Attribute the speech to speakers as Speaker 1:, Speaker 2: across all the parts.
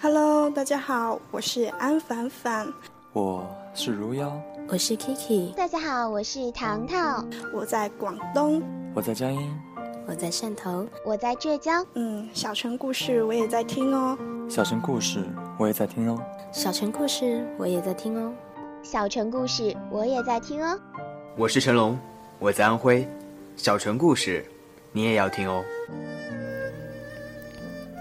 Speaker 1: Hello，大家好，我是安凡凡，
Speaker 2: 我是如妖，
Speaker 3: 我是 Kiki，
Speaker 4: 大家好，我是糖糖，
Speaker 1: 我在广东，
Speaker 2: 我在江阴，
Speaker 3: 我在汕头，
Speaker 4: 我在浙江。
Speaker 1: 嗯，小城故事我也在听哦。
Speaker 2: 小城故事我也在听哦。
Speaker 3: 小城故事我也在听哦。
Speaker 4: 小城故事我也在听哦。
Speaker 5: 我是成龙，我在安徽。小城故事，你也要听哦。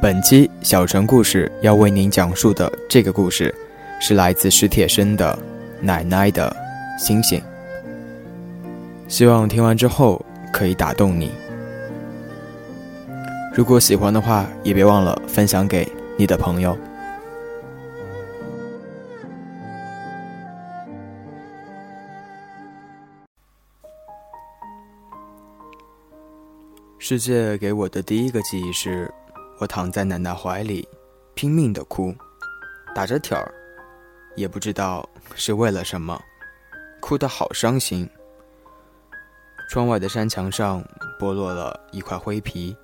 Speaker 5: 本期小城故事要为您讲述的这个故事，是来自史铁生的《奶奶的星星》。希望听完之后可以打动你。如果喜欢的话，也别忘了分享给你的朋友。世界给我的第一个记忆是，我躺在奶奶怀里，拼命的哭，打着挺儿，也不知道是为了什么，哭得好伤心。窗外的山墙上剥落了一块灰皮，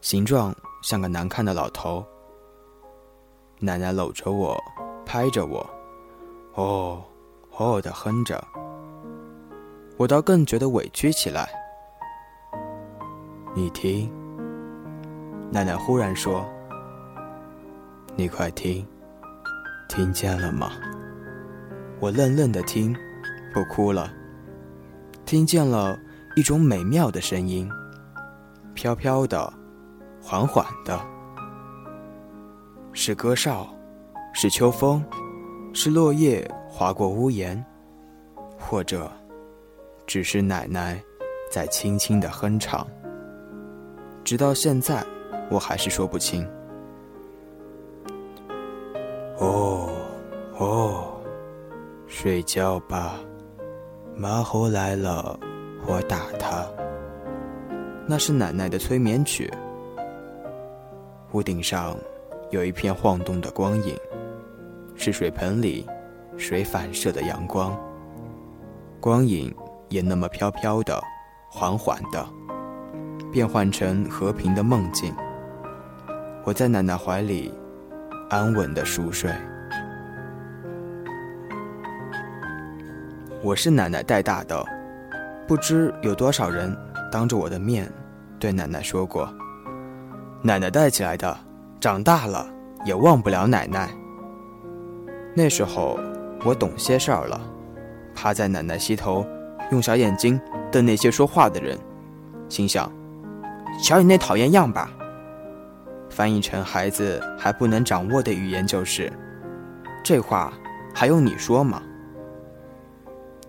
Speaker 5: 形状像个难看的老头。奶奶搂着我，拍着我，哦，哦的哼着，我倒更觉得委屈起来。你听，奶奶忽然说：“你快听，听见了吗？”我愣愣的听，不哭了。听见了一种美妙的声音，飘飘的，缓缓的，是歌哨，是秋风，是落叶划过屋檐，或者，只是奶奶在轻轻的哼唱。直到现在，我还是说不清。哦，哦，睡觉吧，马猴来了，我打他。那是奶奶的催眠曲。屋顶上有一片晃动的光影，是水盆里水反射的阳光。光影也那么飘飘的，缓缓的。变换成和平的梦境。我在奶奶怀里安稳的熟睡。我是奶奶带大的，不知有多少人当着我的面对奶奶说过：“奶奶带起来的，长大了也忘不了奶奶。”那时候我懂些事儿了，趴在奶奶膝头，用小眼睛瞪那些说话的人，心想。瞧你那讨厌样吧！翻译成孩子还不能掌握的语言就是：“这话还用你说吗？”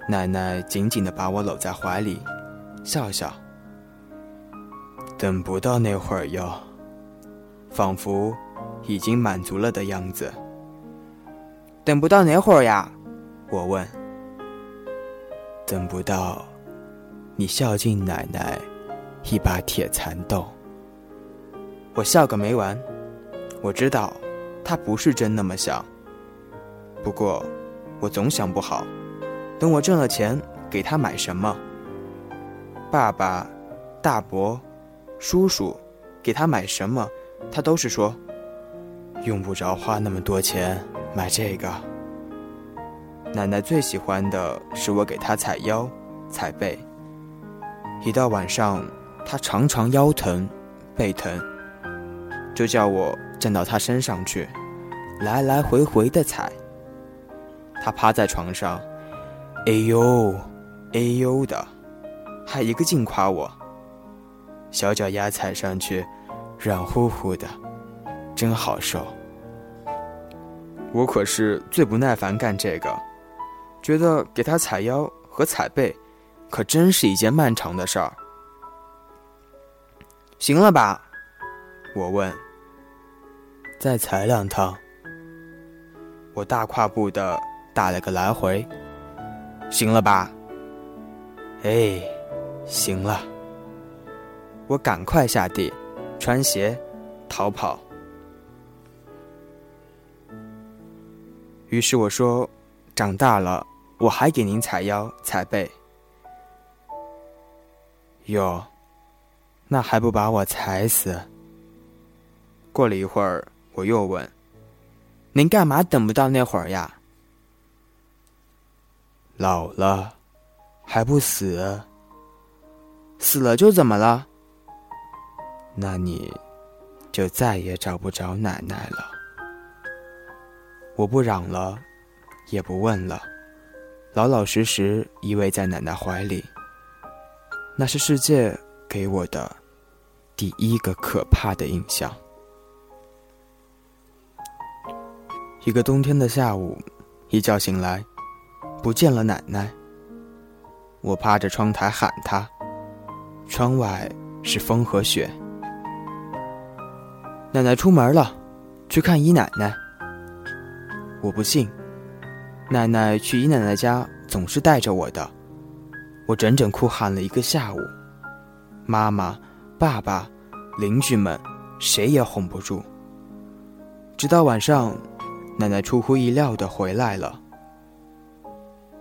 Speaker 5: 奶奶紧紧地把我搂在怀里，笑笑。等不到那会儿哟，仿佛已经满足了的样子。等不到哪会儿呀？我问。等不到你孝敬奶奶。一把铁蚕豆，我笑个没完。我知道，他不是真那么想。不过，我总想不好，等我挣了钱，给他买什么？爸爸、大伯、叔叔，给他买什么，他都是说，用不着花那么多钱买这个。奶奶最喜欢的是我给她踩腰、踩背。一到晚上。他常常腰疼、背疼，就叫我站到他身上去，来来回回的踩。他趴在床上，哎呦，哎呦的，还一个劲夸我。小脚丫踩上去，软乎乎的，真好受。我可是最不耐烦干这个，觉得给他踩腰和踩背，可真是一件漫长的事儿。行了吧？我问。再踩两趟。我大跨步的打了个来回。行了吧？哎，行了。我赶快下地，穿鞋，逃跑。于是我说：“长大了，我还给您踩腰踩背。哟，那还不把我踩死？过了一会儿，我又问：“您干嘛等不到那会儿呀？”老了，还不死？死了就怎么了？那你，就再也找不着奶奶了。我不嚷了，也不问了，老老实实依偎在奶奶怀里。那是世界给我的第一个可怕的印象。一个冬天的下午，一觉醒来，不见了奶奶。我趴着窗台喊她，窗外是风和雪。奶奶出门了，去看姨奶奶。我不信，奶奶去姨奶奶家总是带着我的。我整整哭喊了一个下午，妈妈、爸爸、邻居们，谁也哄不住。直到晚上，奶奶出乎意料的回来了。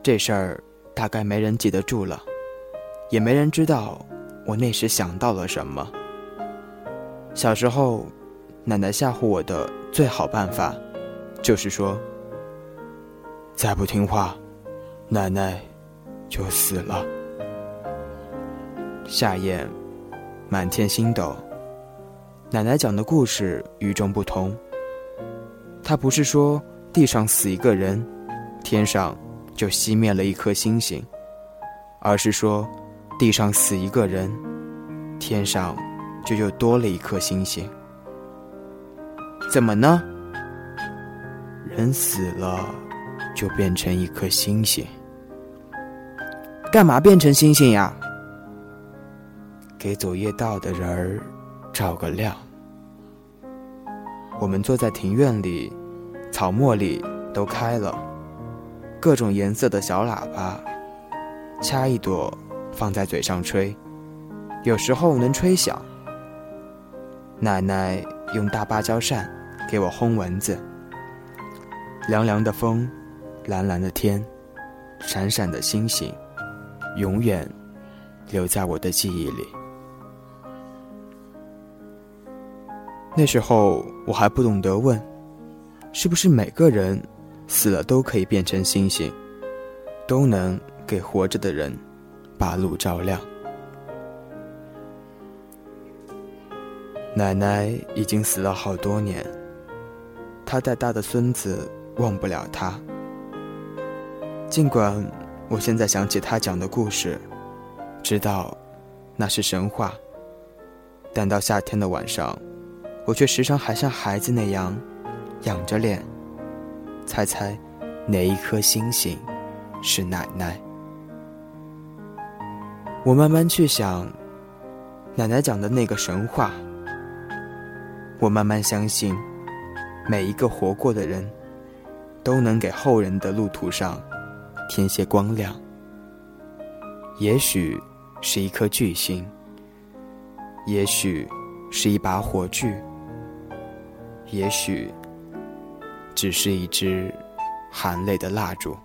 Speaker 5: 这事儿大概没人记得住了，也没人知道我那时想到了什么。小时候，奶奶吓唬我的最好办法，就是说：“再不听话，奶奶就死了。”夏夜，满天星斗。奶奶讲的故事与众不同。她不是说地上死一个人，天上就熄灭了一颗星星，而是说地上死一个人，天上就又多了一颗星星。怎么呢？人死了，就变成一颗星星。干嘛变成星星呀？给走夜道的人儿照个亮。我们坐在庭院里，草茉莉都开了，各种颜色的小喇叭，掐一朵放在嘴上吹，有时候能吹响。奶奶用大芭蕉扇给我轰蚊子。凉凉的风，蓝蓝的天，闪闪的星星，永远留在我的记忆里。那时候我还不懂得问，是不是每个人死了都可以变成星星，都能给活着的人把路照亮。奶奶已经死了好多年，她带大的孙子忘不了她。尽管我现在想起她讲的故事，知道那是神话，但到夏天的晚上。我却时常还像孩子那样，仰着脸，猜猜哪一颗星星是奶奶。我慢慢去想，奶奶讲的那个神话。我慢慢相信，每一个活过的人，都能给后人的路途上添些光亮。也许是一颗巨星，也许是一把火炬。也许，只是一支含泪的蜡烛。